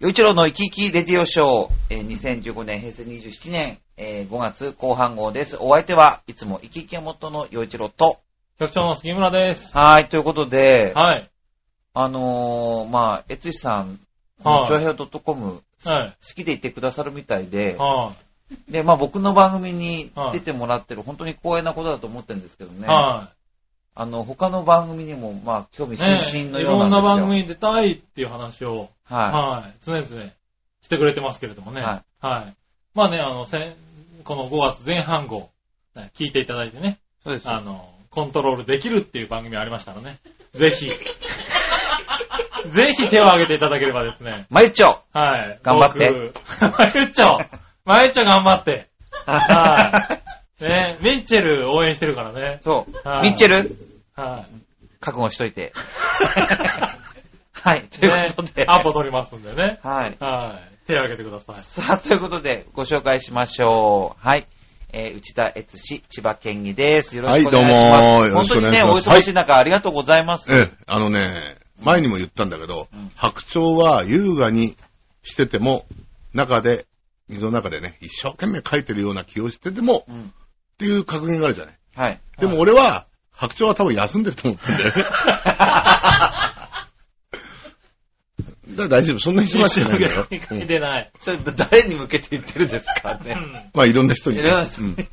洋一郎の生き生きレディオショー、えー2015年、平成27年、えー5月後半号です。お相手はいつも生き生きが元の洋一郎と、局長の杉村です。はい、ということで、はい。あのー、まあ、エツシさん、はいチョアヘオ .com 好はい。きでいてくださるみたいで、はで、まあ僕の番組にはい出てもらってる、本当に光栄なことだと思ってるんですけどい。ね。はあの、他の番組にも、まあ、興味い。津々のいようなんですよ。ろんな番組に出たいっていう話を、ははい。常々してくれてますけれどもね。ははい。まあね、あの、この5月前半号、ね聞いていただいてね、い。そうです。あの、コントロールできるっていう番組ありましたらね。ぜひ。ぜひ手を挙げていただければですね。まゆっちょはい。頑張って僕。まゆっちょまゆっちょ頑張って。はい。ね、ミッチェル応援してるからね。そう。はいミッチェル？はい。覚悟しといて。はい。ということで。ね、アポ取りますんでね。はい。はい。手を挙げてください。さあ、ということで、ご紹介しましょう。はい。えー、内田悦司、千葉県議です。よろしくお願いします。はいどうもよろしくお願いします本当にね、お忙しい中、ありがとうございます。ええ、あのね、前にも言ったんだけど、うん白鳥は優雅にしてても、中で、水の中でね、一生懸命描いてるような気をしてても、うん。っていう確認があるじゃない。はい。でも俺は、白鳥は多分休んでると思ってん だよね。だ大丈夫、そんなに忙しいないんだよ。書うんいてない。それ、誰に向けて言ってるんですかね。うん。まあいろんな人にね。いろんな人にうん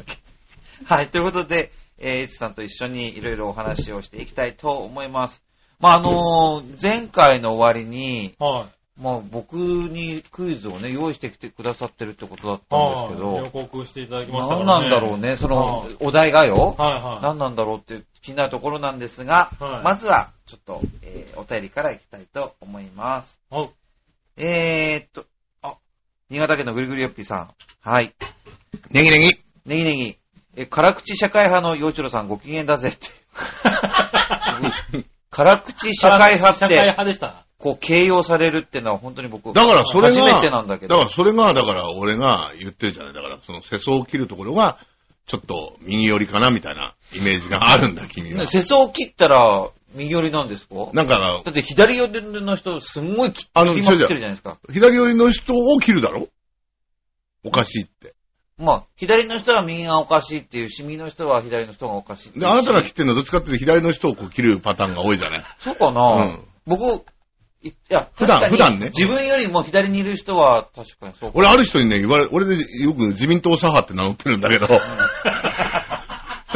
はい。ということで、えー、いつさんと一緒にいろいろお話をしていきたいと思います。まあ、あのー前回の終わりに、はい。まあ、僕にクイズをね、用意してきてくださってるってことだったんですけはい予ど、告していただきましたね。何なんだろうね、そのはい、お題がよ。はいは何なんだろうって気になるところなんですが、はいまずは、ちょっと、えーお便りからいきたいと思います。い。おえーっと、あ、新潟県のぐりぐりよっぴーさん。はい。ネギネギ。ネギネギ。え、辛口社会派の洋一郎さんご機嫌だぜって。辛口社会派っ社会て、派でした。こう、形容されるってのは本当に僕、だからそれが、初めてなんだけどだからそれが、だから俺が言ってるじゃない。だからその世相を切るところが、ちょっと右寄りかなみたいなイメージがあるんだ、君はね。世相を切ったら、右寄りなんですか？なんか、だって左寄りの人、すんごい切あの切りまくってるじゃないですか。左寄りの人を切るだろ？おかしいって。まあ、左の人は右がおかしいっていうし、右の人は左の人がおかしいっていう。で、しあなたが切ってるのはどっちかっていうと左の人をこう切るパターンが多いじゃない。そうかな、うん。僕、いいや、普段確かに普段ね。自分よりも左にいる人は確かにそうか。俺ある人にね、言われ、俺でよく自民党左派って名乗ってるんだけど、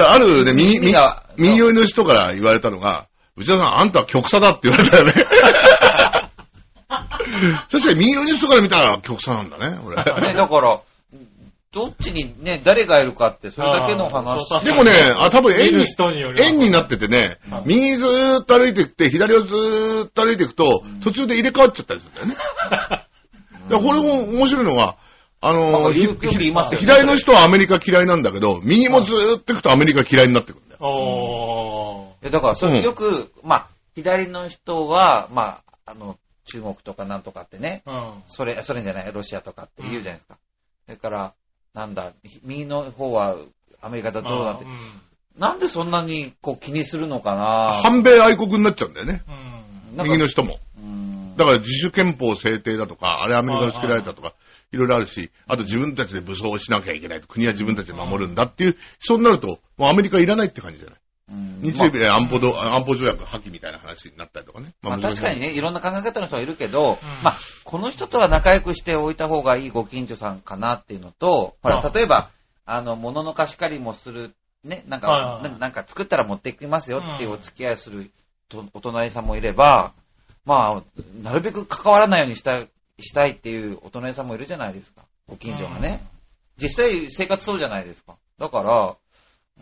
あるね、右、右右寄りの人から言われたのが、内田さん、あんたは極左だって言われたよね。確かに右寄りの人から見たら極左なんだね、俺。ね、だから、どっちにね、誰がいるかって、それだけのあー話。そうでもね、あ、多分円に、人によります円になっててねはい、右ずーっと歩いてって、左をずーっと歩いていくと、途中で入れ替わっちゃったりするんだよね。だからこれも面白いのは、あなんのー、よく言いますよね左の人はアメリカ嫌いなんだけど、右もずーっと行くとアメリカ嫌いになってくるんだよ。おー。いやだから、それうんよく、まあ、左の人は、まあ、あの、中国とかなんとかってね、うん。それ、それじゃない、ロシアとかって言うじゃないですか。だから、なんだ、右の方はアメリカだどうだってう。んなんでそんなにこう気にするのかな反米愛国になっちゃうんだよね。うん。右の人も。うんだから自主憲法制定だとか、あれアメリカにつけられたとか、いろいろあるし、あと自分たちで武装しなきゃいけないと、国は自分たちで守るんだっていう、そうになると、もうアメリカいらないって感じじゃない？うん日米安保ど、安保条約破棄みたいな話になったりとかね。まあ難しい確かにね、いろんな考え方の人はいるけど、んまあ、この人とは仲良くしておいた方がいいご近所さんかなっていうのと、ほら、あ例えば、あの、物の貸し借りもする、ね、なんか、ななんか作ったら持ってきますよっていうお付き合いするとお隣さんもいれば、まあ、なるべく関わらないようにしたい、したいっていうお隣さんもいるじゃないですか。ご近所がね。実際生活そうじゃないですか。だから、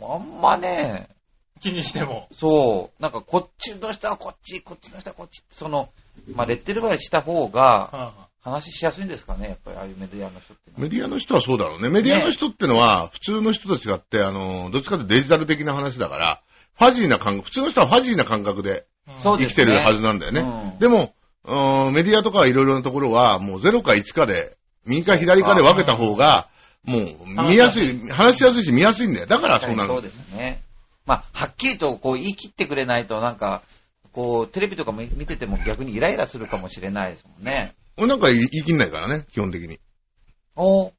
あんまね、気にしても。そう、なんかこっちの人はこっち、こっちの人はこっちって、その、まあ、レッテル貼りした方がは話しやすいんですかね、やっぱりああいうメディアの人って。メディアの人はそうだろうね。メディアの人ってのは、普通の人と違って、あの、どっちかというとデジタル的な話だから、ファジーな感覚、普通の人はファジーな感覚で生きてるはずなんだよね。うんでも、うんメディアとかいろいろなところは、もう0か1かで、右か左かで分けた方が、もう見やすい、話しやすいし見やすいんだよ。だからそうなのそう。ですね。まあ、はっきりとこう言い切ってくれないと、なんか、こう、テレビとかも見てても逆にイライラするかもしれないですもんね。俺なんか言い切んないからね、基本的に。お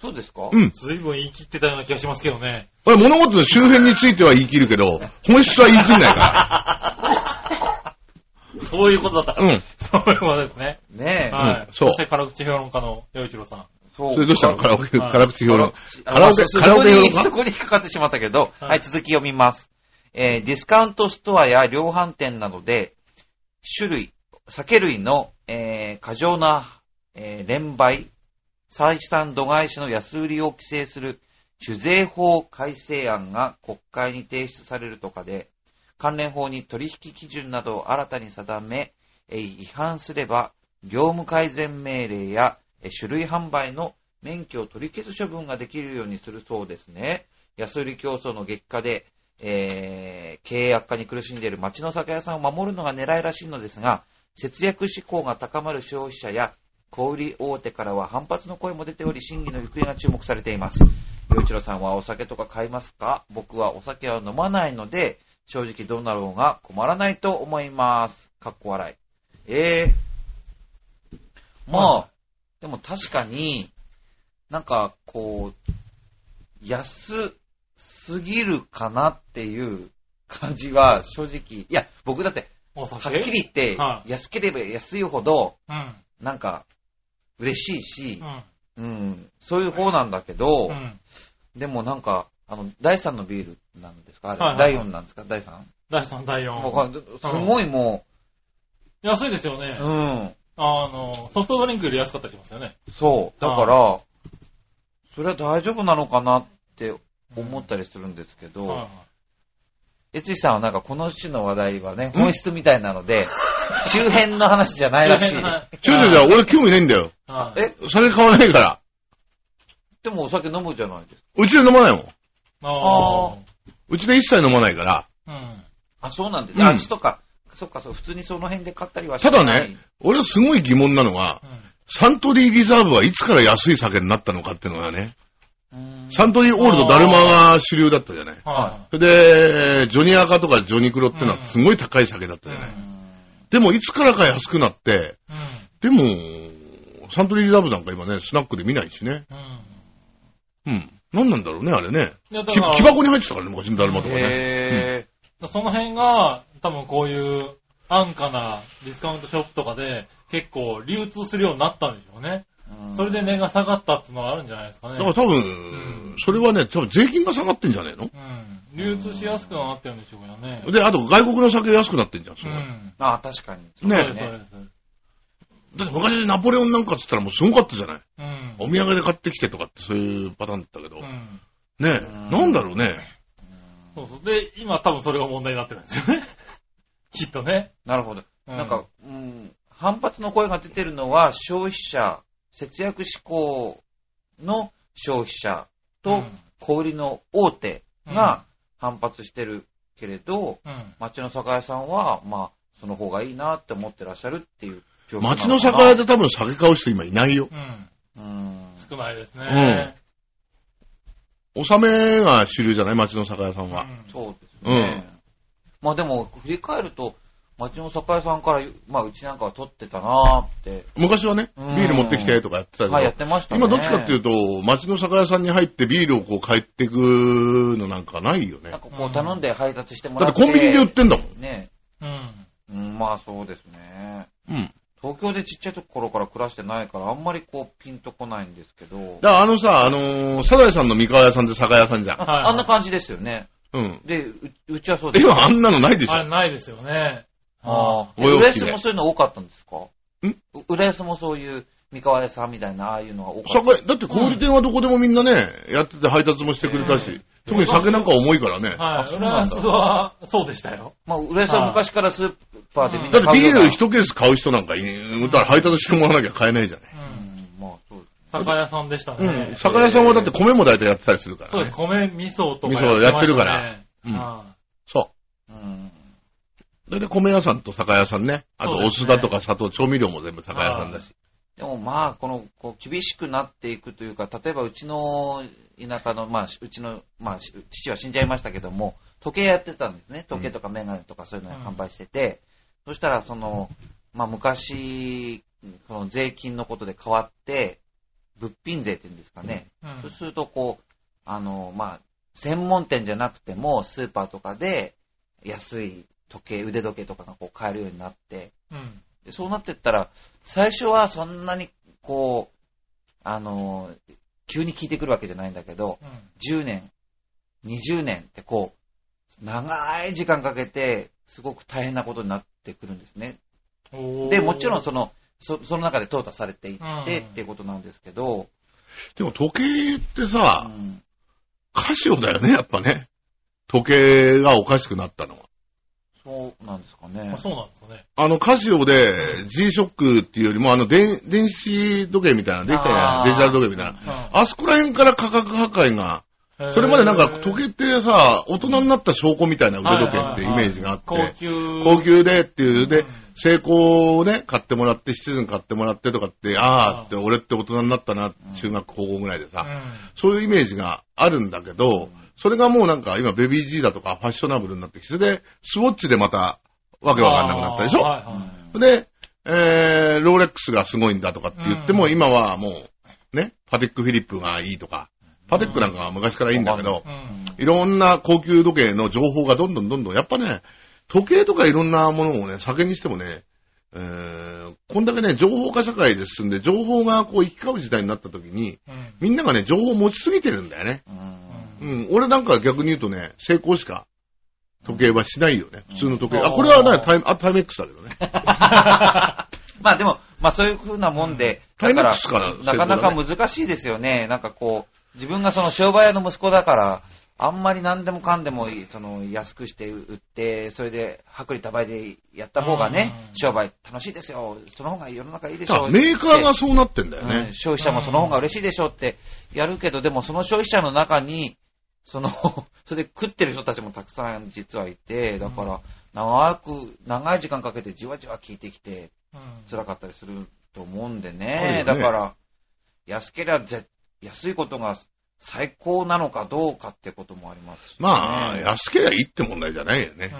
そうですか？うん。随分言い切ってたような気がしますけどね。俺物事の周辺については言い切るけど、本質は言い切んないかそういうことだったから。うら。ん。そういうことですね。ねえ。はい。うんそうそして、辛口評論家の洋一郎さん。そそれどうしたの？カラオケ、はい。カラオケ評論。カカラオケそカラオこに、ケ評論家そこに引っかかってしまったけど、はい。はい、続き読みます。えーディスカウントストアや量販店などで、種類、酒類の、えー過剰な、えー連売、採算度外視の安売りを規制する酒税法改正案が国会に提出されるとかで、関連法に取引基準などを新たに定め、えー違反すれば業務改善命令やえー種類販売の免許を取り消す処分ができるようにするそうですね。安売り競争の激化で、えー経営悪化に苦しんでいる町の酒屋さんを守るのが狙いらしいのですが、節約志向が高まる消費者や小売大手からは反発の声も出ており、審議の行方が注目されています。洋一郎さんはお酒とか買いますか？僕はお酒は飲まないので、正直どうなろうが困らないと思います。かっこ笑い。ええまあ、でも確かに、なんか、こう、安すぎるかなっていう感じは正直、いや、僕だって、おは酒っきり言っては、安ければ安いほど、うん。なんか、嬉しいしう、ん。うん、そういう方なんだけど、うん。でもなんか、あの、第3のビールなんですか？あれ、第4なんですか？第 3? 第3、第4。もうすごいも安いですよねう、。うん、あの、ソフトドリンクより安かったりしますよね。そう。だから、それは大丈夫なのかなって思ったりするんですけど、はいエツシさんはなんかこの種の話題はね、本質みたいなので、周辺の話じゃないらしい。はいちょいちょいちょい、俺興味ないんだよ。はいえ、酒買わないから。でもお酒飲むじゃないですか。うちで飲まないもん。あうちで一切飲まないから。あ。うん。あ、そうなんです。うん味とか、そっか、そう、普通にその辺で買ったりはしたない。だね、俺はすごい疑問なのが、サントリーリザーブはいつから安い酒になったのかっていうのがね、うん、サントリーオールドダルマが主流だったじゃない。はそれで、ジョニー赤とかジョニークロってのはすごい高い酒だったじゃない。うでも、いつからか安くなって、い。でも、サントリーリザーブなんか今ね、スナックで見ないしね。うん。うん。うん。何なんだろうね、あれね。いや、だきから、木箱に入ってたからね、昔のダルマとかね。へその辺が、多分こういう安価なディスカウントショップとかで結構流通するようになったんでしょうね。ーそれで値が下がったっていうのがあるんじゃないですかね。だから多分、それはね、多分税金が下がってんじゃねえの？うん。流通しやすくはなってるんでしょうけどね。で、あと外国の酒安くなってんじゃん、それ。うん。あ、確かに。ねそうです、そうです。だって昔ナポレオンなんかっつったらもうすごかったじゃない？うん。お土産で買ってきてとかってそういうパターンだったけど。うん。ねうんなんだろうね。そうそう。で、今多分それが問題になってるんですよね。きっとね。なるほど。うなんか、うん、反発の声が出てるのは、消費者、節約志向の消費者と小売りの大手が反発してるけれど、うん、うん。町の酒屋さんは、まあ、その方がいいなって思ってらっしゃるっていう状況な街の酒屋で多分酒買う人今いないよ。うん。うん。少ないですね。納めが主流じゃない？街の酒屋さんは。うんそうですね。まあでも、振り返ると、町の酒屋さんから、まあ、うちなんかは取ってたなーって、昔はね、ビうんール持ってきてとかやってたけど、はい、やってましたね。今どっちかっていうと、街の酒屋さんに入ってビールをこう買ってくのなんかないよねなん。かこう頼んで配達してもだらって。ってコンビニで売ってんだもん。ね。うん。うん、まあそうですね。うん。東京でちっちゃい頃から暮らしてないから、あんまりこう、ピンとこないんですけど。だからあのさ、あのーサザエさんの三河屋さんって酒屋さんじゃん。はいああんな感じですよね。うん。で、ううちはそうです。今あんなのないでしょ？あ。れないですよね。ああ。お洋服で浦安もそういうの多かったんですか？ん？う浦安もそういう三河屋さんみたいな、ああいうのが多かった。酒屋、だって小売店はどこでもみんなね、やってて配達もしてくれたし、特に酒なんか重いからね。はい。浦安は、そうでしたよ。まあ、浦安は昔からスーパーでみんだってビール一ケース買う人なんかい、だから配達してもらわなきゃ買えないじゃない。酒屋さんでしたうねん。。酒屋さんはだって米も大体やってたりするかそうです。らね。米、味噌とか味噌やってるからねうんはそうん。う。だいたい米屋さんと酒屋さんね。あとお酢だとか砂糖、調味料も全部酒屋さんだし。でもまあ、この、こう、厳しくなっていくというか、例えばうちの田舎の、まあ、うちの、まあ、し父は死んじゃいましたけども、時計やってたんですね。時計とかメガネとかそういうのを販売してて、そしたら、その、まあ、昔この税金のことで変わって、物品税っていうんですかね。うんそうすると、こう、あの、まあ、専門店じゃなくても、スーパーとかで安い時計、腕時計とかがこう買えるようになって、うん。でそうなってったら、最初はそんなに、こう、あの、急に効いてくるわけじゃないんだけど、10年、20年ってこう、長い時間かけて、すごく大変なことになってくるんですね。うん。で、もちろんその、そその中で淘汰されていってうんっていうことなんですけど、でも時計ってうさ、んカシオだよね、やっぱね。時計がおかしくなったのは。そうなんですかねあ。そうなんですかね。あの、カシオで G-SHOCK っていうよりも、あの、電電子時計みたいな、できたデジタル時計みたいな。あそこら辺から価格破壊が、うんそれまでなんか時計ってさ、大人になった証拠みたいな腕時計ってイメージがあって、高級。高級でっていう、でうん、成功をね、買ってもらって、シチズン買ってもらってとかって、あーって、俺って大人になったな、中学高校ぐらいでさ、そういうイメージがあるんだけど、それがもうなんか今ベビー G だとかファッショナブルになってきて、で、スウォッチでまたわけわかんなくなったでしょ、はいはい。で、えー、ローレックスがすごいんだとかって言っても、うん。今はもう、ね、パテックフィリップがいいとか、パテックなんかは昔からいいんだけど、うんいろんな高級時計の情報がどんどんどんどん、やっぱね、時計とかいろんなものをね、酒にしてもね、えー、こんだけね、情報化社会で進んで、情報がこう行き交う時代になった時に、うんみんながね、情報を持ちすぎてるんだよね。うんうん、俺なんか逆に言うとね、成功しか時計はしないよね。普通の時計。うんあ、これはね、タイム、あ、タイメックスだけどね。まあでも、まあそういう風なもんで、タイだからメックスからなかなか難しいですよね。なんかこう、自分がその商売屋の息子だから、あんまり何でもかんでもいい、その安くして売って、それで薄利多売でやった方がね、うん商売楽しいですよ。その方が世の中いいでしょう。メーカーがそうなってんだようんね。消費者もその方が嬉しいでしょうってやるけど、でもその消費者の中に、その、それで食ってる人たちもたくさん実はいて、だから、長く、長い時間かけてじわじわ効いてきて、うん辛かったりすると思うんでね。だから、安ければぜ安いことが最高なのかどうかってこともありますしね、まあ、安ければいいって問題じゃないよね。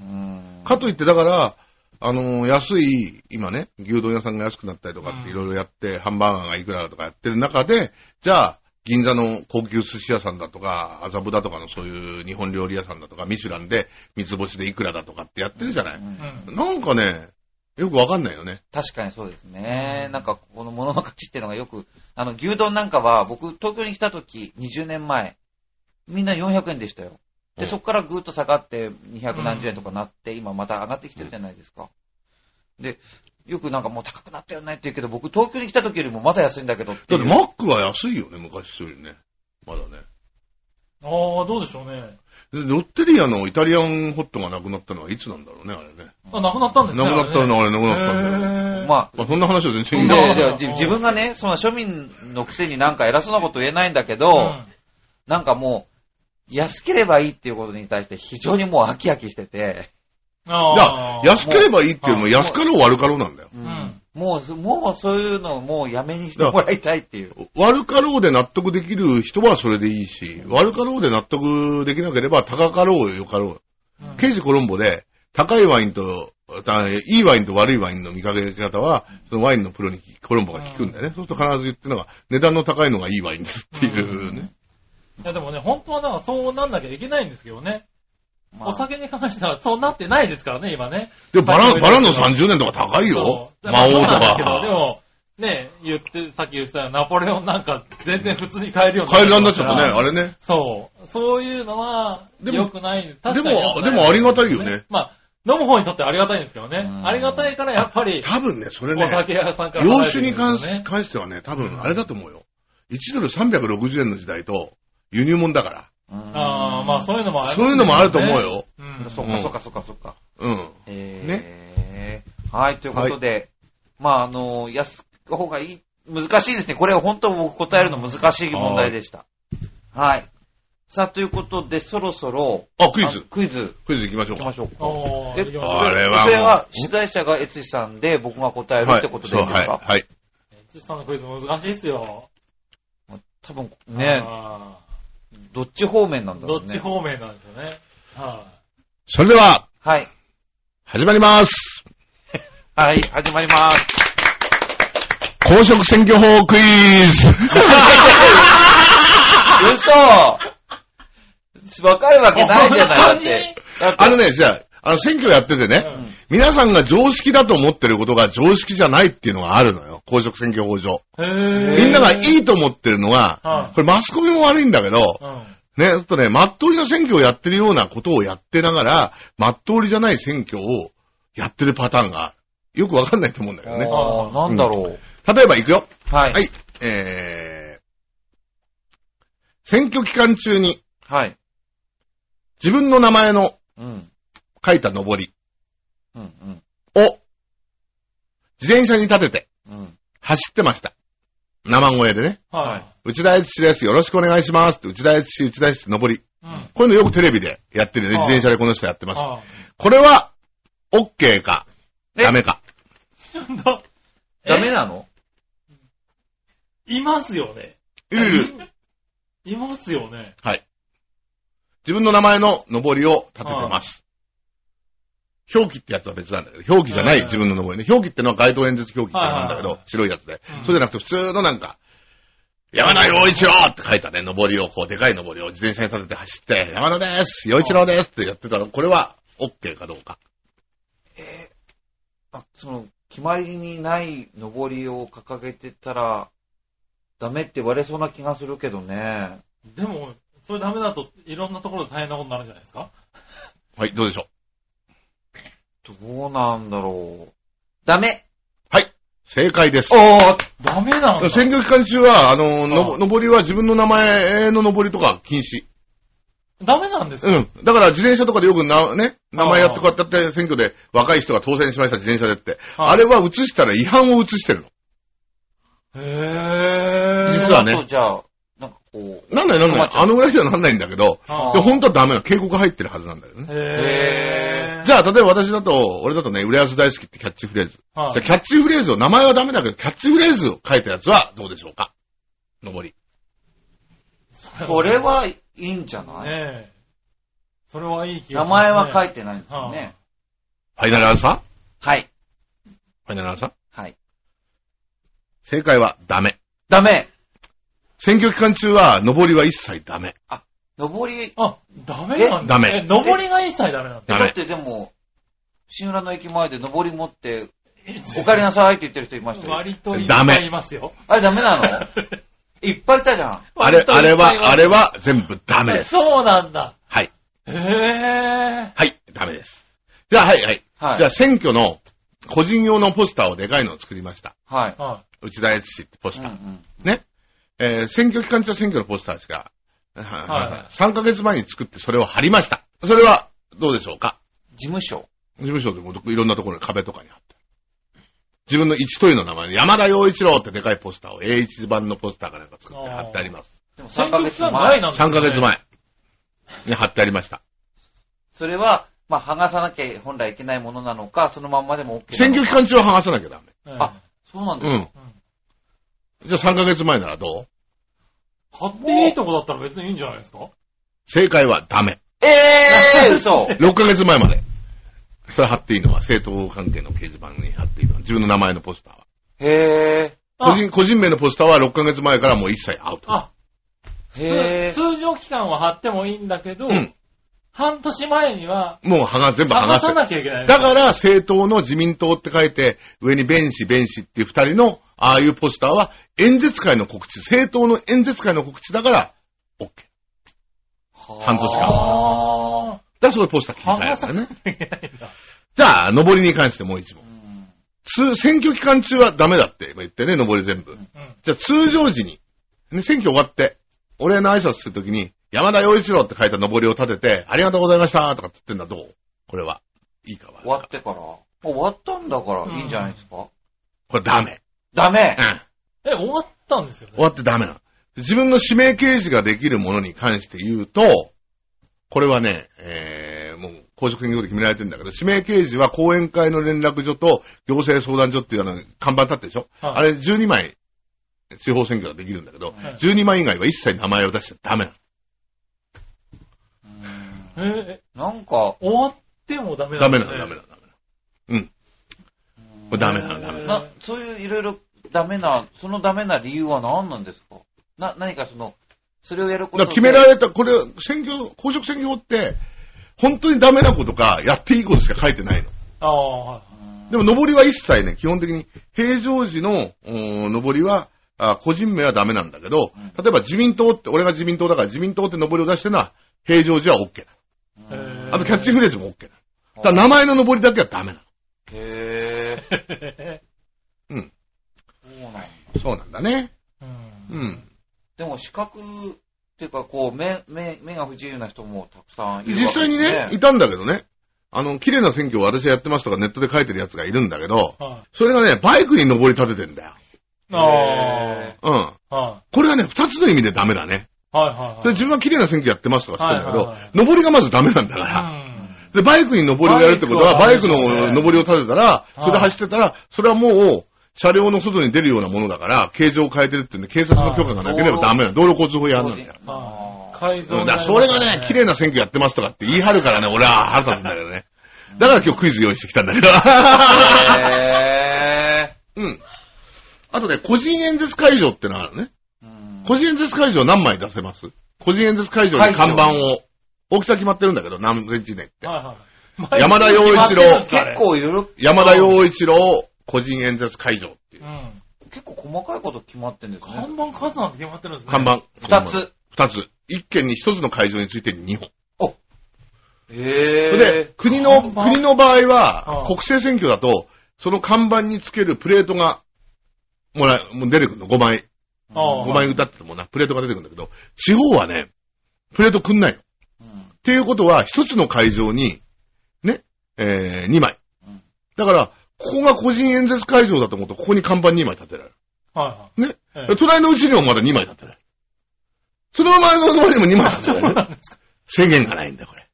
うん。かといって、だから、あのー安い、今ね、牛丼屋さんが安くなったりとかっうんていろいろやって、ハンバーガーがいくらだとかやってる中で、じゃあ、銀座の高級寿司屋さんだとか、麻布だとかのそういう日本料理屋さんだとか、ミシュランで三つ星でいくらだとかってやってるじゃない。うんうんなんかね、よくわかんないよね。確かにそうですね。なんか、この物の価値っていうのがよく、あの、牛丼なんかは、僕、東京に来た時、20年前、みんな400円でしたよ。で、うんそこからぐーっと下がって、200何十円とかなって、今また上がってきてるじゃないですか。で、よくなんかもう高くなったよねって言うけど、僕、東京に来た時よりもまだ安いんだけどって。だってマックは安いよね、昔よりね。まだね。ああ、どうでしょうね。でロッテリアのイタリアンホットがなくなったのはいつなんだろうね、あれね。あ、なくなったんですね。なくなったの、あれなくなったんだよ。へーまあ、まあ、そんな話は全然いいんでだけど。でじ自分がね、その庶民のくせになんか偉そうなこと言えないんだけど、うんなんかもう、安ければいいっていうことに対して非常にもう飽き飽きしてて、あいやあ、安ければいいっていうよりも安かろう悪かろうなんだよ。んもう、もうそういうのをもうやめにしてもらいたいっていう。悪かろうで納得できる人はそれでいいし、悪かろうで納得できなければ高かろうよかろう。うんケージコロンボで高いワインと、あいいワインと悪いワインの見かけ方は、そのワインのプロにコロンボが聞くんだよね。そうすると必ず言ってるのが、値段の高いのがいいワインですっていうね。いやでもね、本当はなんかそうなんなきゃいけないんですけどね。まあお酒に関してはそうなってないですからね、今ね。でもバラ、バラの言ったけど30年とか高いよ魔王とまあそうなんで。も、ね、言って、さっき言ってたようなナポレオンなんか全然普通に買えるようにカエルになっちゃったね、あれね。そう。そういうのは、でも良くない。で確かに良くも、でもありがたいよね。まあ、飲む方にとってはありがたいんですけどねう。んありがたいからやっぱり、多分ね、それねお、酒屋さんから洋離れてるん酒に。関してはね、多分あれだと思うよ。1ドル360円の時代と輸入物だから。うんああ、まあそういうのもある、そういうのもあると思う。よ。うん。そっかそっかそっかそっか。うん。えー、はい、ということで、まあ、あの、安い方がいい、難しいですね。これは本当僕答えるの難しい問題でした。はい。さあ、ということで、そろそろ、あ、クイズあ。クイズクイズ行きましょうか行きま。しょうか。あれはもうそれは、出題者がエツシさんで、僕が答えるってことでいいですか、はい。はい。土さんのクイズ難しいですよ。多分、ね、あどっち方面なんーだろうね。どっち方面なんですよね。はそれでは、はい。始まります。はい、始まります。公職選挙法クイズ 嘘若いわけないじゃない、だって。だってあのね、じゃあ、あの、選挙やっててね、うん皆さんが常識だと思ってることが常識じゃないっていうのがあるのよ。公職選挙法上。みんながいいと思ってるのは、はいこれマスコミも悪いんだけど、うん。ね、ちょっとね、まっとうりの選挙をやってるようなことをやってながら、まっとうりじゃない選挙をやってるパターンが、よくわかんないと思うんだけどね。あーなんだろう。例えば行くよ。はい。はい。えー、選挙期間中にはい。自分の名前のうん。書いた上りうん。うん。を自転車に立ててうん。走ってました。生声でね。はい。内田悦司です。よろしくお願いしますって、内田悦司、内田悦司上り。うん。こういうのよくテレビでやってるよね。自転車でこの人やってます。あこれは、OK か、え？ダメか。ダメなの？いますよね。いるいる。いますよね。はい。自分の名前の上りを立ててます。表記ってやつは別なんだけど、表記じゃなはいい自分の上りね。表記ってのは街頭演説表記ってなんだけど白いやつで。うんそうじゃなくて普通のなんか、山田洋一郎って書いたね、上りを、こう、でかい上りを自転車に立てて走って、山田です洋一郎ですってやってたら、これは OK かどうか。あ、その、決まりにない上りを掲げてたら、ダメって言われそうな気がするけどね。でも、それダメだと、いろんなところで大変なことになるんじゃないですかはい、どうでしょどうなんだろう。ダメう。はい、正解です。おーダメなんだ。選挙期間中は、あの、のあ上りは自分の名前の上りとか禁止。ダメなんですか？うん。だから自転車とかでよくな、ね、名前やってこうやってやって選挙で若い人が当選しました、自転車でって。はいあれは映したら違反を映してるの。へぇー。実はねそうじゃあ、なん。ないなんない。あのぐらいじゃなんないんだけど、あで本当はダメなの。警告入ってるはずなんだよね。へ。じゃあ、例えば私だと、俺だとね、浦安大好きってキャッチフレーズ。はいじゃあ、キャッチフレーズを、名前はダメだけど、キャッチフレーズを書いたやつはどうでしょうか？上り。これはいいんじゃない、ねえ。それはいい気がね前は書いてないんですよね。ファイナルアンサはい。ーファイナルアンサー？はい。正解はダメ。ダメ選挙期間中は、上りは一切ダメ。上り、あ、ダメなんだ。ダメえ、上りが一切ダメなんだ。ダメだってでも、新浦の駅前で上り持って、お帰りなさいって言ってる人いましたよ。割といっぱいいますよ。あれダメなの？いっぱいいたじゃん。あれ、あれは、あれは全部ダメです。そうなんだ。はい。へぇはい、ダメです。じゃあ、はい、はい。はい。じゃあ、選挙の個人用のポスターをでかいのを作りました。はい。内田悦司ってポスうんうター。ん。ね？えー選挙期間中は選挙のポスターですが、はい3ヶ月前に作ってそれを貼りました。それはどうでしょうか？事務所。事務所でもいろんなところに壁とかに貼って。自分の一人の名前に山田洋一郎ってでかいポスターを A1 版のポスターかなんか作って貼ってあります。でもい。3ヶ月前。なんですね3ヶ月。前に貼ってありました。それは、まあ、剥がさなきゃ本来いけないものなのか、そのまんまでも OK。選挙期間中は剥がさなきゃダメ。うんあ、そうなんですか。うん。じゃあ3ヶ月前ならどう？貼っていいとこだったら別にいいんじゃないですか？正解はダメ。ええー、嘘。6ヶ月前まで。それ貼っていいのは政党関係の掲示板に貼っていいのは自分の名前のポスターは。へえ。個人、個人名のポスターは6ヶ月前からもう一切アウト。あ、へえ。通常期間は貼ってもいいんだけど、うん半年前にはもう剥が、全部剥剥がさ。なきゃいけない。だから、政党の自民党って書いて、上に弁士、弁士っていう二人の、ああいうポスターは、演説会の告知、政党の演説会の告知だから、OK。半年間あだからそこでポスター切り替えるからね。じゃあ、上りに関してもう一問う。ん通、選挙期間中はダメだって言ってね、上り全部。うん。じゃあ、通常時に、ね、選挙終わって、お礼の挨拶するときに、山田洋一郎って書いた上りを立てて、ありがとうございましたとかって言ってんだどう？これは。いいか悪いか終わってから。終わったんだから、いいんじゃないですか？これダメ。ダメうん。え、終わったんですよね。終わってダメなの。自分の指名掲示ができるものに関して言うと、これはね、えー、もう公職選挙で決められてるんだけど、指名掲示は講演会の連絡所と行政相談所っていうあの看板立ってるでしょ、はいあれ12枚地方選挙ができるんだけど、はい12枚以外は一切名前を出しちゃダメなうんえー、なんか、終わってもダメの。なんだ、ね。ダメなの、ダメなの、ダメなの。うん。これダメなの、ダメなの。な、そういういろいろダメな、そのダメな理由は何なんですか？な、何かその、それをやるこだと決められた、これ、選挙、公職選挙法って、本当にダメなことか、やっていいことしか書いてないの。ああ、はい。でも、上りは一切ね、基本的に、平常時の、上りは、あ個人名はダメなんだけど、例えば自民党って、俺が自民党だから自民党って上りを出してるのは、平常時は OK へーな。あとキャッチフレーズも OK なの。だ名前の上りだけはダメなの。へぇうん。そうなんだ。そうなんだね。うんうん。でも視覚っていうか、こう、目、目、目が不自由な人もたくさんいるわけ実際にね、いたんだけどね。あの、綺麗な選挙を私はやってますとかネットで書いてるやつがいるんだけど、はい。それがね、バイクに登り立ててんだよ。あへうん。あ。はこれはね、二つの意味でダメだね。い。はいはいはい。で自分は綺麗な選挙やってますとか知ってんだけどはいはいはい、登りがまずダメなんだかうら。ん。で、バイクに登りをやるってことは、バイクの登りを立てたら、いそれで走ってたら、それはもう、車両の外に出るようなものだから、形状を変えてるってんで、警察の許可がなければダメだ。道路交通法違反なんだよ。はい。改造うんだからそれがね、綺麗な選挙やってますとかって言い張るからね、俺は腹立つんだけどね。だから今日クイズ用意してきたんだけど。へ うん。あとね、個人演説会場ってのがあるね。個人演説会場何枚出せます？個人演説会場に看板を、大きさ決まってるんだけど、何センチねって。はいはい。山田洋一郎結構いろいろ、山田洋一郎個人演説会場っていうう。ん。結構細かいこと決まってんですね。看板数なんて決まってるんですね。看。板。二。つ。二つ。一軒に一つの会場について2本。へそぇー。れで、国の、国の場合は国政選挙だと、その看板につけるプレートが、もらえ、もう出てくるの、5枚。ああ5枚歌っててもな、プレートが出てくるんだけど、地方はね、プレートくんないの。っうんていうことは、一つの会場に、ね、えー、2枚うん。だから、ここが個人演説会場だと思うと、ここに看板2枚立てられる。はいはね。い。ええ隣のうちにもまだ2枚立てられる。その前の隣にも2枚立てられる。制限がないんだよ、これ。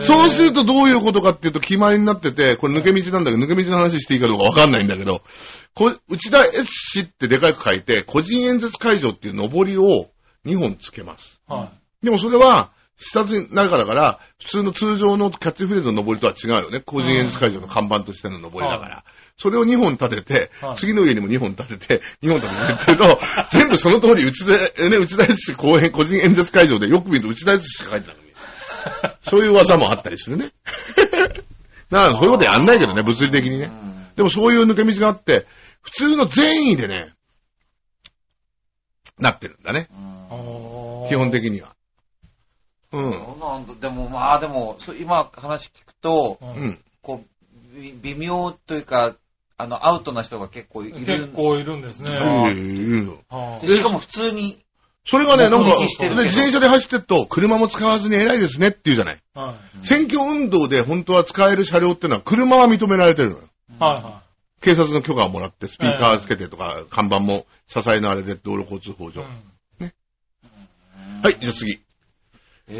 そうするとどういうことかっていうと決まりになってて、これ抜け道なんだけど、抜け道の話していいかどうかわかんないんだけど、こ内田越氏ってでかく書いて、個人演説会場っていう上りを2本つけます。はでもそれは、視察に中だから、普通の通常のキャッチフレーズの上りとは違うよね。個人演説会場の看板としての上りだから。それを2本立てて、はい次の家にも2本立てて、2本立ててると、全部その通り、内田、ね、内田越氏公演、個人演説会場でよく見ると内田越氏しか書いてないのに。そういう技もあったりするね。だからそういうことやんないけどね、物理的にね。うんでもそういう抜け道があって、普通の善意でね、なってるんだね。基本的には。うん。そうなんだ。でも、まあでも、今話聞くと、うんうん。こう、び微妙というか、あの、アウトな人が結構いる。結構いるんですね。あうんはでしかも普通に、それがね、なんか、自転車で走ってると、車も使わずに偉いですねって言うじゃない。い。はい。選挙運動で本当は使える車両っていうのは、車は認められてるのよ。はいは警察の許可をもらって、スピーカーつけてとか、看板も支えのあれで道路交通法上。んはい、じゃあ次。え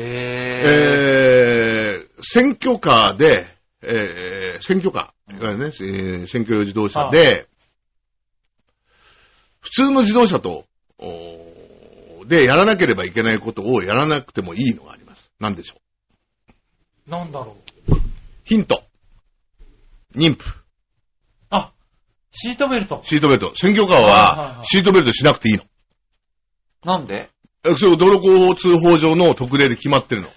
えー、選挙カーで、えー、選挙カー、いわゆるね、えー選挙用自動車で、普通の自動車と、でやらなければいけないことをやらなくてもいいのがあります。何でしょう？なんだろヒント。妊婦。う。あ、シートベルト。シートベルト。選挙カーはシートベルトしなくていいの。ー、なんで？えそう、道路交通法上の特例で決まってるの。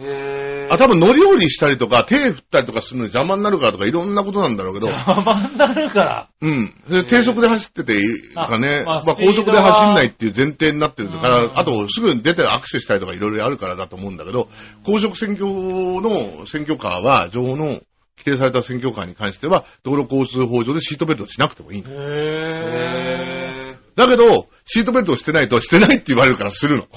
へー。あ、多分乗り降りしたりとか、手振ったりとかするのに邪魔になるからとか、いろんなことなんだろうけど、邪魔になるから。うん。で低速で走ってていいかね、まあ、あまあスピードは高速で走んないっていう前提になってるから、うんあとすぐ出て握手したりとかいろいろあるからだと思うんだけど、公職選挙の選挙カーは、情報の規定された選挙カーに関しては、道路交通法上でシートベルトしなくてもいいの。へへだけど、シートベルトをしてないと、してないって言われるからするの。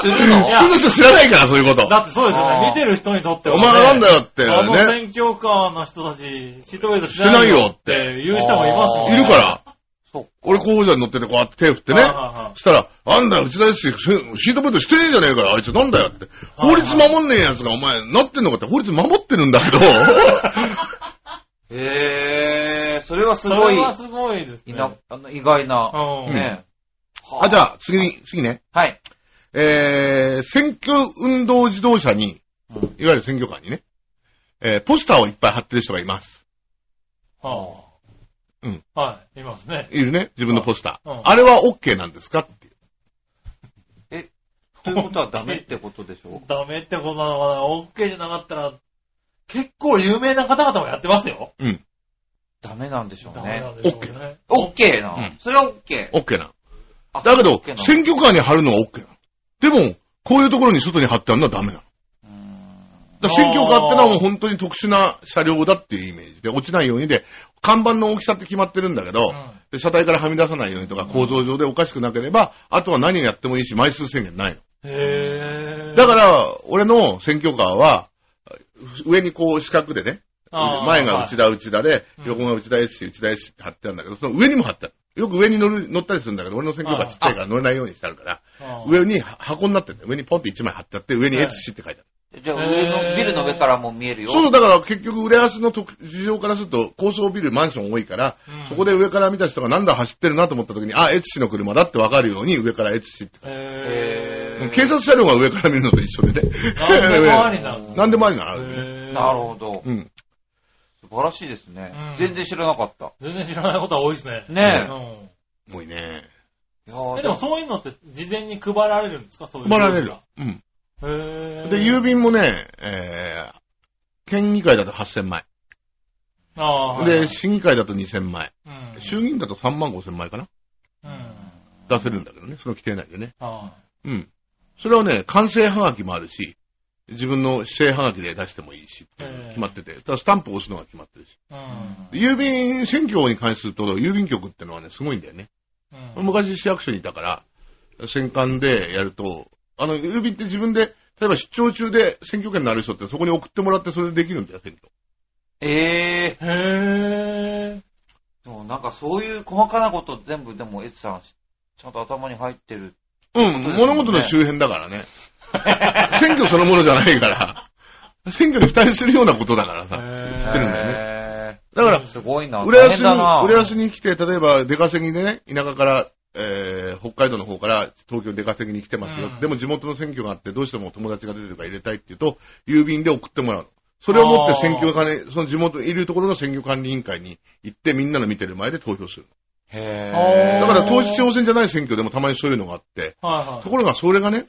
するの普通の人知らないから、そういうこと。だってそうですよね。見てる人にとっては、おね。前なんだよってあのね。選挙カーの人たち、シートベルトしないよって言う人もいますもんね。いるから。そっか。俺候補者に乗っててこうやって手振ってね。はいはいはいそしたら、あんだよ、内田ですし、シートベルトしてねえじゃねえかよ、あいつなんだよって。法律守んねえやつがお前、なってんのかって、法律守ってるんだけど、へー。それはすそごい、れはすごいですね。あの意外な。うんね。あ、じあ。ゃあ、次に、次ね。はい。えー、選挙運動自動車に、うんいわゆる選挙カーにね、えー、ポスターをいっぱい貼ってる人がいます。はうん。はい。いますね。いるね、自分のポスター。うんあれは OK なんですかっていう。ということはダメってことでしょ？ダメってことなのかな ?OK じゃなかったら、結構有名な方々もやってますよ。うん。ダメなんでしょうねダメな。んでしょうね。オッケーな。うんそれはオッケー。OK な。あだけどオッケー、な選挙カーに貼るのは OK な。でも、こういうところに外に貼ってあるのはダメなの。選挙カーってのはもう本当に特殊な車両だっていうイメージで、落ちないようにで、看板の大きさって決まってるんだけど、うんで車体からはみ出さないようにとか構造上でおかしくなければ、あとは何をやってもいいし、枚数制限ないの。へー。だから、俺の選挙カーは、上にこう四角でね、前が内田内田で、うん横が内田 S 内田 S って貼ってあるんだけど、その上にも貼ってある。よく上に乗る、乗ったりするんだけど、俺の選挙カーちっちゃいから乗れないようにしてあるから、はい上に箱になってるんだよ。上にポンって1枚貼ってあって、上にはい HC って書いてある。じゃあ上の、ビルの上からも見えるよ。そうだから結局、浦安の特事情からすると、高層ビル、マンション多いから、うんそこで上から見た人がなんだ走ってるなと思った時に、あ、エツシの車だってわかるように、上からエツシって。へー。警察車両が上から見るのと一緒でね。なんでもありなの なんでもありなの。なるほど。うん。素晴らしいですねうん。全然知らなかった。全然知らないことは多いですね。ねうん多いね。いやでもそういうのって事前に配られるんですか？そういう配られる。うん。へー。で、郵便もね、えー、県議会だと8000枚。ああ。で、市議会だと2000枚。うん。衆議院だと3万5000枚かなうん。出せるんだけどね、その規定内でね。あうん。それはね、完成はがきもあるし、自分の指定はがきで出してもいいし、ええ決まってて。ただスタンプを押すのが決まってるし。あ。で郵便選挙に関すると、郵便局ってのはね、すごいんだよね。うん。うん。昔市役所にいたから、選管でやると、あの、郵便って自分で、例えば出張中で選挙権のある人ってそこに送ってもらってそれでできるんだよ、選挙。ええへー。でもなんかそういう細かなこと全部でもエツさん、ちゃんと頭に入ってる。うん、物事の周辺だからね。選挙そのものじゃないから。選挙に付帯するようなことだからさ。知ってるんだよね。ね。だから、すごいな。浦安に、浦安に来て、例えば出稼ぎでね、田舎から、えー、北海道の方から東京に出稼ぎに来てますよ。うんでも地元の選挙があって、どうしても友達が出てるから入れたいって言うと、郵便で送ってもらう。それを持って選挙管理、その地元にいるところの選挙管理委員会に行って、みんなの見てる前で投票する。へあーぇだから統一地方選じゃない選挙でもたまにそういうのがあって、はいはい。ところがそれがね、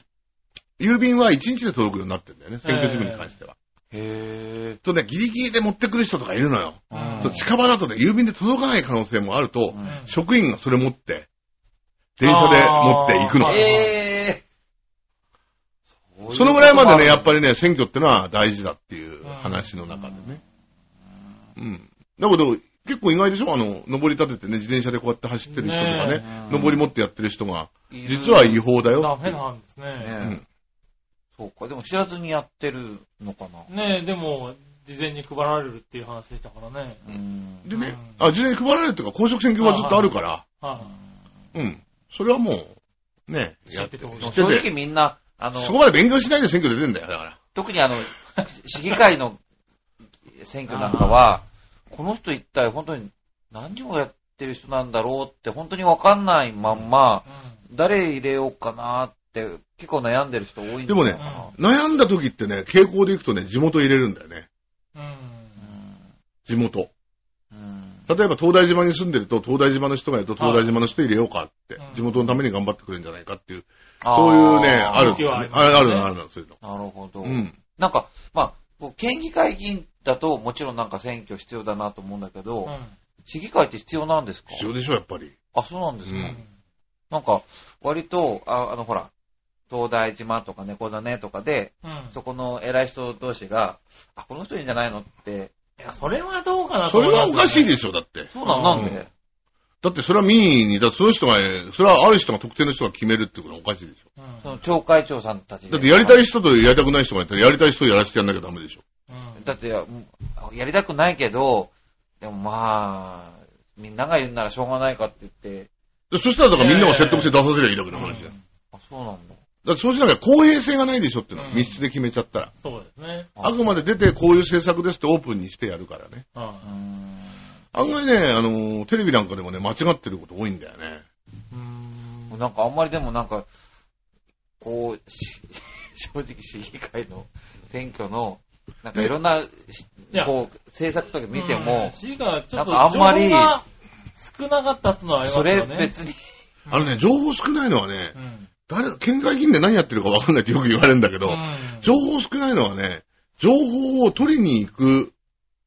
郵便は1日で届くようになってるんだよね、選挙事務に関しては。へとね、ギリギリで持ってくる人とかいるのよ。うんと近場だとね、郵便で届かない可能性もあると、うん職員がそれ持って、電車で持って行くのあー。えぇそのぐらいまでね、やっぱりね、選挙ってのは大事だっていう話の中でね。うん。だけど、結構意外でしょ？あの、登り立ててね、自転車でこうやって走ってる人とかねね、登り持ってやってる人が、り実は違法だよダメ。なんですね。ねうんそうか。でも知らずにやってるのかな。ねえ、でも、事前に配られるっていう話でしたからね。うん。でね、うんあ、事前に配られるっていうか、公職選挙がずっとあるから、はうん。それはもう、ね、やってて正直て、みんな、あの、そこまで勉強しないで選挙出てんだよ、だから。特にあの、市議会の選挙なんかは、この人一体本当に何をやってる人なんだろうって本当にわかんないまんま、い。誰入れようかなって結構悩んでる人多いんじゃでもねないかな悩んだ時ってね、傾向で行くとね、地元入れるんだよね。うん。うん。地元。うん例えば東大島に住んでると、東大島の人がいると、東大島の人入れようかってうん、地元のために頑張ってくれるんじゃないかっていう、そういうね、あるあるあるあるの、そういうの。なるほど。うん。なんか、まあ、県議会議員だともちろんなんか選挙必要だなと思うんだけど、うん市議会って必要なんですか？必要でしょ、やっぱり。あ、そうなんですか、うんなんか、割と、ああの、ほら、東大島とか猫だねとかで、うん。そこの偉い人同士が、あ、この人いいんじゃないのって、いや、それはどうかなとそれ思いまはおかしいでしょ、だって。そうなん、うんなんで、だってそれは民意に、だってその人が、それはある人が特定の人が決めるってことはおかしいでしょ。うんその町会長さんたちでだってやりたい人とやりたくない人がいたら、やりたい人をやらせてやんなきゃダメでしょ。うんだって、うんやりたくないけど、でもまあ、みんなが言うならしょうがないかって言って、でそしたらだからみんなが説得して出させりゃいいだけの話じゃん。だあ、そうなんだ。ってそうしなきゃ公平性がないでしょってのはうん密室で決めちゃったら。そうですね。あくまで出てこういう政策ですってオープンにしてやるからね。うんうーん案外ね、あの、テレビなんかでもね、間違ってること多いんだよね。うんなんかあんまりでもなんか、こう、し正直市議会の選挙の、なんかいろんな、しやこう、政策とか見てうんも、市がちょっとなんかあんまり少なかったっつうのはありまそれすよね。別に、あのね、情報少ないのはねう、ん。誰、県外議員で何やってるかわかんないってよく言われるんだけど、うん情報少ないのはね、情報を取りに行く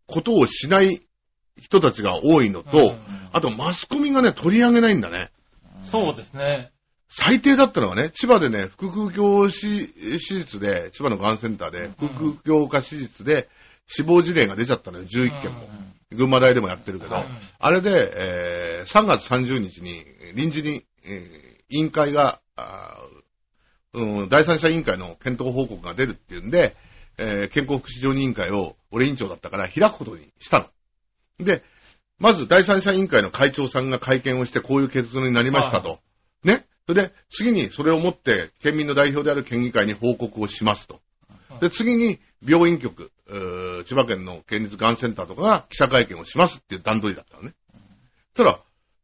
ことをしない人たちが多いのと、うんあとマスコミがね、取り上げないんだね。そうですね。最低だったのはね、千葉でね、腹腔鏡手手術で、千葉のがんセンターで、腹腔鏡科手術で死亡事例が出ちゃったのよ、11件も。群馬大でもやってるけど、はいあれで、えー3月30日に臨時に、えー委員会が、うん、第三者委員会の検討報告が出るっていうんで、えー健康福祉常任委員会を、俺委員長だったから開くことにしたの。で、まず第三者委員会の会長さんが会見をしてこういう結論になりましたと。ね。それで、次にそれをもって県民の代表である県議会に報告をしますと。で、次に病院局、千葉県の県立がんセンターとかが記者会見をしますっていう段取りだったのね。たら、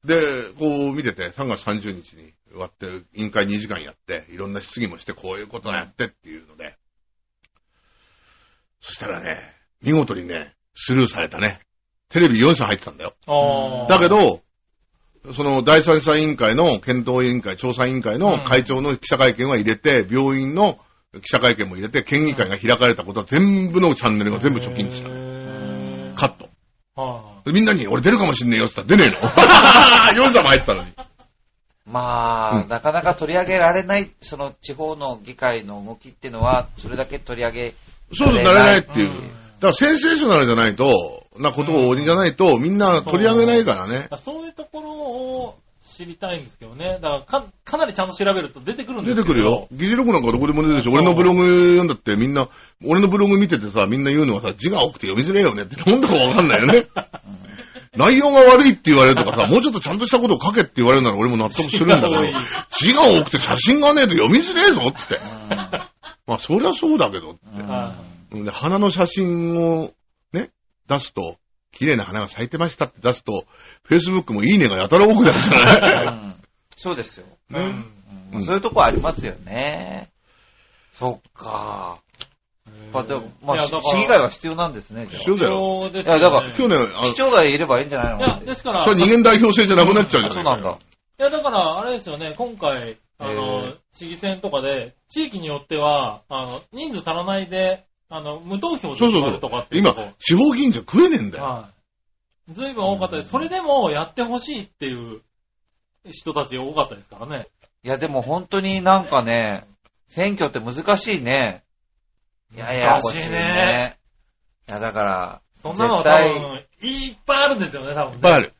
で、こう見てて、3月30日に終わって、委員会2時間やって、いろんな質疑もして、こういうことやってっていうので、そしたらね、見事にね、スルーされたね。テレビ4社入ってたんだよ。だけ、ど、その第三者委員会の検討委員会、調査委員会の会長の記者会見は入れて、病院の記者会見も入れて、県議会が開かれたことは全部のチャンネルが全部貯金した。へカット。みんなに俺出るかもしんねえよって言ったら出ねえの。4社も入ってたのに。まあ、うんなかなか取り上げられない、その地方の議会の動きっていうのは、それだけ取り上げそうそう、なれないっていう。うんだからセンセーショナルじゃないと、なことをじゃないと、みんな取り上げないからね。い。そういうところを知りたいんですけどね。だからか、かなりちゃんと調べると出てくるんですけど出てくるよ。。議事録なんかどこでも出てるし、俺のブログ読んだってみんな、俺のブログ見ててさ、みんな言うのはさ、字が多くて読みづれえよねって、ほんとかわかんないよね。内容が悪いって言われるとかさ、もうちょっとちゃんとしたことを書けって言われるなら俺も納得するんだけど字が多くて写真がねえと読みづれえぞって。まあ、そりゃそうだけどって。で花の写真をね、出すと、綺麗な花が咲いてましたって出すと、Facebook もいいねがやたら多くなるじゃうないんそうですよ。い。うんうんまあそういうとこありますよね。そっか。まあ、市議会は必要なんですね、じゃ必要だよ。そうですいやだからね今日ね、あ。市長がいればいいんじゃないの？いや、ですから、あそれ二元代表制じゃなくなっちゃうじゃないそうなんだ。いや、だから、あれですよね、今回、あへのー、市議選とかで、地域によっては、あの、人数足らないで、あの、無投票で決まるとかっていう今地方議員じゃ食えねえんだよ。はい。ずいぶん多かったです。それでもやってほしいっていう人たち多かったですからね。いや、でも本当になんかね、選挙って難しいね。いや、ややこしい難しいねね。いや、だから、そんなのは多絶対、分、いっぱいあるんですよね、多分、ね。いっぱいある。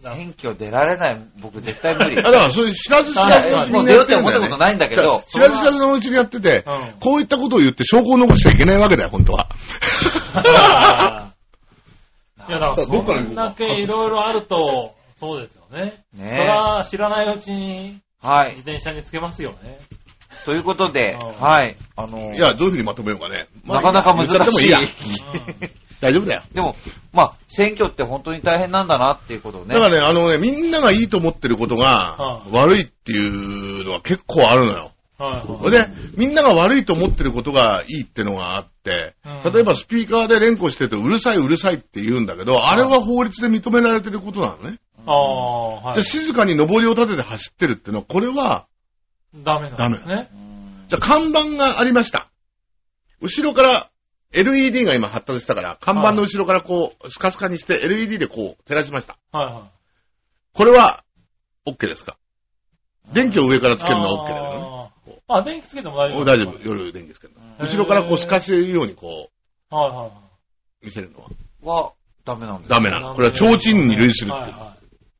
選挙出られない、僕絶対無理。あだから、そういう知らず知らずのうちにやもう出ようってってるんだよ、ね。思ったことないんだけど、知らず知らずのうちにやってて、うん。こういったことを言って証拠を残しちゃいけないわけだよ、本当は。いや、だから、どっからそんだけいろいろあると、そうですよね。それねは知らないうちにはい自。転車につけますよね。ということでう、んはい。あの、いや、どういうふうにまとめようかね。まあなかなか難しい。やうん大丈夫だよ。でも、まあ、選挙って本当に大変なんだなっていうことをねだ。からね、あのね、みんながいいと思ってることがうん悪いっていうのは結構あるのよ。はいで、みんなが悪いと思ってることがいいってのがあって、うん例えばスピーカーで連呼してるとうるさいうるさいって言うんだけど、あれは法律で認められてることなのね。ああ、はいじゃあ。静かに上りを立てて走ってるってのは、これは、ダメなんですね。じゃあ看板がありました。後ろから LED が今発達したから、看板の後ろからこう、スカスカにして LED でこう照らしました。はいはい。これは、OK ですか？電気を上からつけるのは OK だよね。あ電気つけても大丈夫大丈夫。夜電気つけるの。後ろからこう透かせるようにこはいはう見せるのはは、ダメなんですダメなの。これは提灯に類するっていう。はいは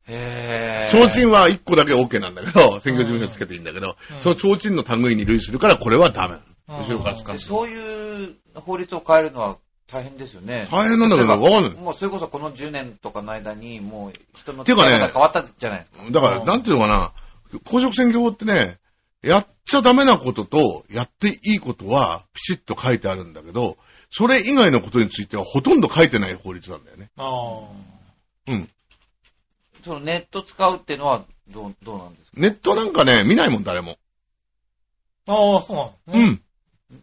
へー。提灯は1個だけ OK なんだけど、選挙事務所につけていいんだけど、うんその提灯の類に類するからこれはダメ。うん後ろからそういう法律を変えるのは大変ですよね。大変なんだけど、わかんない。もうそれこそこの10年とかの間に、もう人のていうかねが変わったじゃないですか。だから、なんていうのかな、公職選挙法ってね、やっちゃダメなことと、やっていいことは、ピシッと書いてあるんだけど、それ以外のことについてはほとんど書いてない法律なんだよね。ああ。うん。そのネット使うっていうのはどう、どうなんですか？ネットなんかね、見ないもん、誰も。ああ、そうなんですね。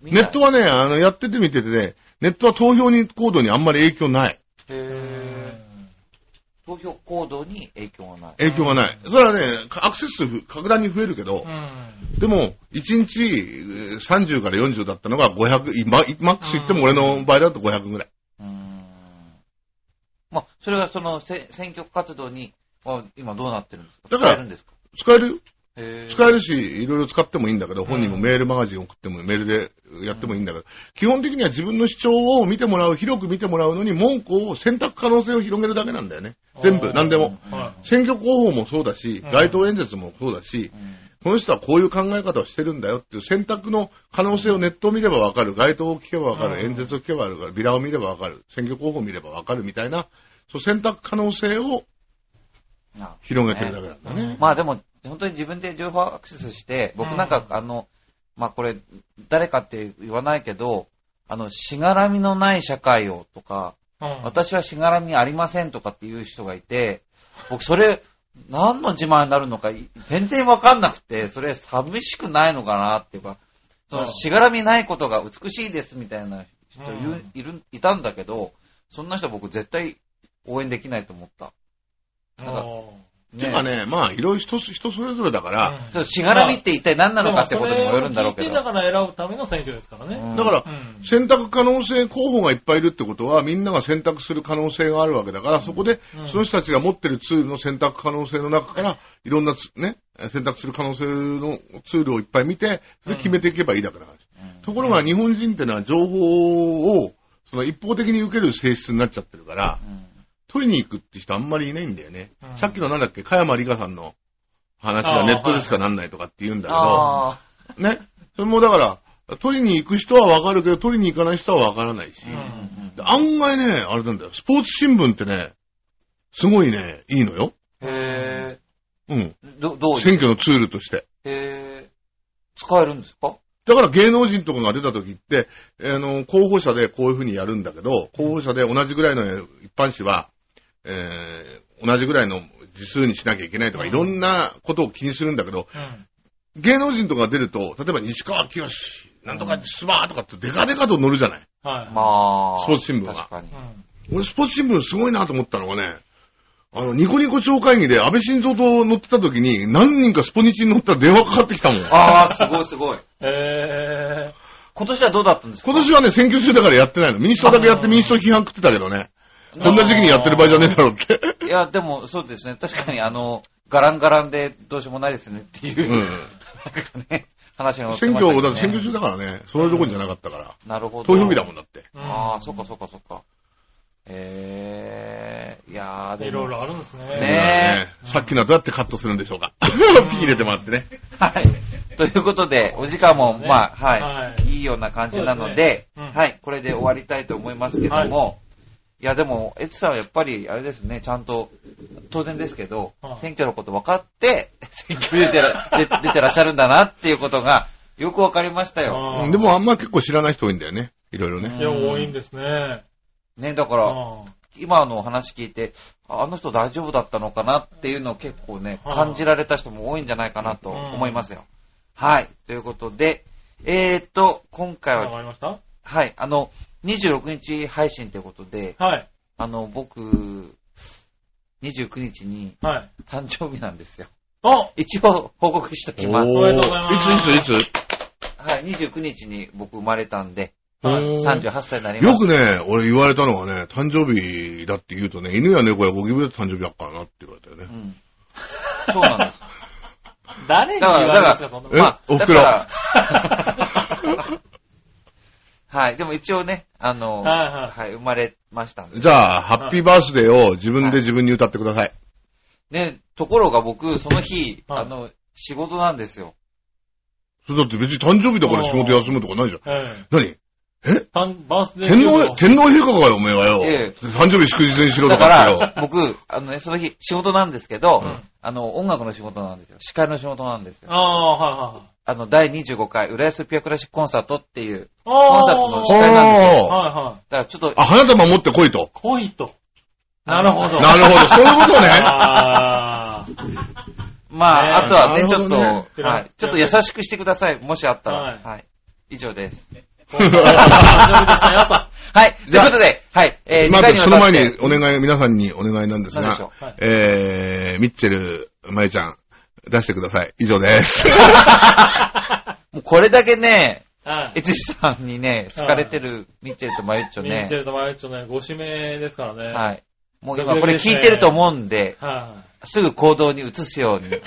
うん。ネットはね、あの、やっててみててね、ネットは投票に行動にあんまり影響ない。へ投票行動に影響がない。影響がない。それはね、アクセス数格段に増えるけどう、ん。でも、1日えー30から40だったのが500、今マックス言っても俺の場合だと500ぐらい。うーん。まあ、それはそのせ選挙活動に、あ今どうなってるんですか？だから使えるんですか？使えるよ。へー。使えるし、いろいろ使ってもいいんだけど、本人もメールマガジン送っても、メールでやってもいいんだけど、基本的には自分の主張を見てもらう、広く見てもらうのに、文句を選択可能性を広げるだけなんだよね。全部、何でも。は選挙候補もそうだしうん、街頭演説もそうだし、うん。この人はこういう考え方をしてるんだよっていう選択の可能性をネットを見ればわかる、街頭を聞けばわかる、うん。演説を聞けばわかる、ビラを見ればわかる、選挙候補を見ればわかるみたいな、そう選択可能性をな広げてるだけなんだね。まあでも、本当に自分で情報アクセスして、僕なんか、うんあの、まあこれ、誰かって言わないけど、あの、しがらみのない社会をとか、い。うん私はしがらみありませんとかっていう人がいて、僕それ、何の自慢になるのかい全然わかんなくて、それ寂しくないのかなっていうか、そのうんしがらみないことが美しいですみたいな人いるいたんだけど、そんな人僕絶対応援できないと思った。なんかおてかね、まあ、いろいろ人人それぞれだかーら、しがらみって一体何なのかってことにもよるんだろうけでもそれを聞いてだど。から選ぶための選挙ですからね。うん。だから、うん。選択可能性候補がいっぱいいるってことは、みんなが選択する可能性があるわけだから、そこでうん、その人たちが持ってるツールの選択可能性の中から、いろんなつね、選択する可能性のツールをいっぱい見て、それで決めていけばいいだけの話。うん。ところが、日本人ってのは情報を、その一方的に受ける性質になっちゃってるから、うん取りに行くって人あんまりいないんだよね。うんさっきのなんだっけ、加山里香さんの話あーはネットでしかなんないとかって言うんだけど、あね。それもだから、取りに行く人はわかるけど、取りに行かない人はわからないし、ーうんで案外ね、あれなんだよ、スポーツ新聞ってね、すごいね、いいのよ。へうん。ーど、どう？選挙のツールとして。へー使えるんですか？だから芸能人とかが出た時って、あの、候補者でこういうふうにやるんだけど、候補者で同じぐらいの一般紙は、えー、同じぐらいの字数にしなきゃいけないとか、うんいろんなことを気にするんだけど、うん芸能人とかが出ると、例えば西川きよし、なんとかスバーとかってデカデカと載るじゃない。はい。まあ。スポーツ新聞は確かに。うん俺スポーツ新聞すごいなと思ったのがね、あの、ニコニコ超会議で安倍晋三と乗ってた時に、何人かスポニチに乗ったら電話かかってきたもん。ああ、すごいすごい。え今年はどうだったんですか？今年はね、選挙中だからやってないの。民主党だけやって民主党批判食ってたけどね。こんな時期にやってる場合じゃねえだろうって。いや、でも、そうですね。確かに、あの、ガランガランでどうしようもないですねっていう、うん。なんかね、話が載って選挙。だから選挙中だからね、そういうとこじゃなかったから。なるほど。投票日だもんだって。ーああ、そっかそっかそっか。ええー、いやー、でも。いろいろあるんですね。ねえさっきのはどうやってカットするんでしょうか。ピー入れてもらってね。はい。ということで、お時間も、ねまあ、はい、はいい。いような感じなので、ですねうんはい、これで終わりたいと思いますけども、い、や、でも、エツさんはやっぱり、あれですね、ちゃんと、当然ですけど、はい選挙のこと分かって、選挙に出てら出出てらっしゃるんだなっていうことが、よく分かりましたよ。でもあんま結構知らない人多いんだよね。いろいろね。いや、多いんですね。ね、だから、あ今のお話聞いて、ああの人大丈夫だったのかなっていうのを結構ね、はい感じられた人も多いんじゃないかなと思いますよ。はい。ということで、えーっと、今回は、かりました？はい、あの、26日配信ということで、はい。あの、僕、29日にはい。誕生日なんですよ。あ一応報告しておきます。おめでとうございますいついついつ？はい、29日に僕生まれたんで、はいうん38歳になります。よくね、俺言われたのはね、誕生日だって言うとね、犬や猫やゴキブリだって誕生日だっからなって言われたよねう。ん。そうなんです。誰に言われるんですか、そんなえまあ、お袋だから はい。でも一応ね、あの、はいはいはい、生まれましたんで。じゃあ、ハッピーバースデーを自分で自分に歌ってください。ね、ところが僕、その日、はいあの、仕事なんですよ。それだって別に誕生日だから仕事休むとかないじゃん。え何？え？たんバースデー天皇、天皇陛下かよ、おめえはよ。ええ誕生日祝日にしろとだかかってよ。ら、僕、あのね、その日、仕事なんですけど、うんあの、音楽の仕事なんですよ。司会の仕事なんですよ。ああ、はいはいはい。あの、第25回、浦安ピアクラシックコンサートっていう、ココンサートの司会なんですよ。はいはい。だからちょっと、あ、花束持ってこいと。来いと。なるほど。なるほど、そういうことね。まあ、ねあとはね、ちょっと、はい。ちょっと優しくしてください。もしあったら。はいはい。以上です。はい。ということで、はい。えー、ま2回ずその前にお願い、皆さんにお願いなんですがえー、ミッチェル、まゆちゃん、出してください。以上です。もうこれだけね、はい。エツシさんにね、好かれてるミッチェルとマユッチョねミッチェ。ルとマユッチョね、ご指名ですからね。はい。もう今これ聞いてると思うんで、はすぐ行動に移すように。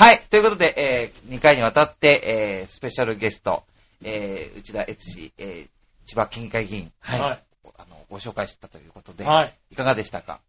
はい。ということで、えー、2回にわたって、えー、スペシャルゲスト、えー、内田悦司、えー、千葉県議会議員、い。はい。はい。あの、ご紹介したということで、はい。いかがでしたか？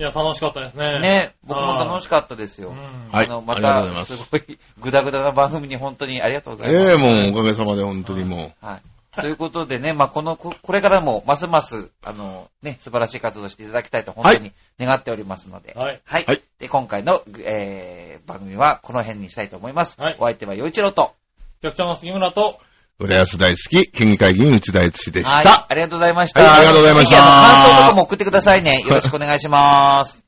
いや、楽しかったですね。ね、僕も楽しかったですよ。うん。はいあの、まありがとうございた、ますすごい、ぐだぐだな番組に本当にありがとうございます。ええもうおかげさまで本当にもはい。ということでね、まあ、この、ここれからも、ますます、あの、ね、素晴らしい活動をしていただきたいと、本当に願っておりますので、はい。はい。はいで、今回の、えー、番組はこの辺にしたいと思います。はいお相手は、洋一郎と、局長の杉村と、う、浦安大好き、県議会議員内田悦でしはい。た。ありがとうございました。はいありがとうございました感想とかも送ってくださいね。よろしくお願いします。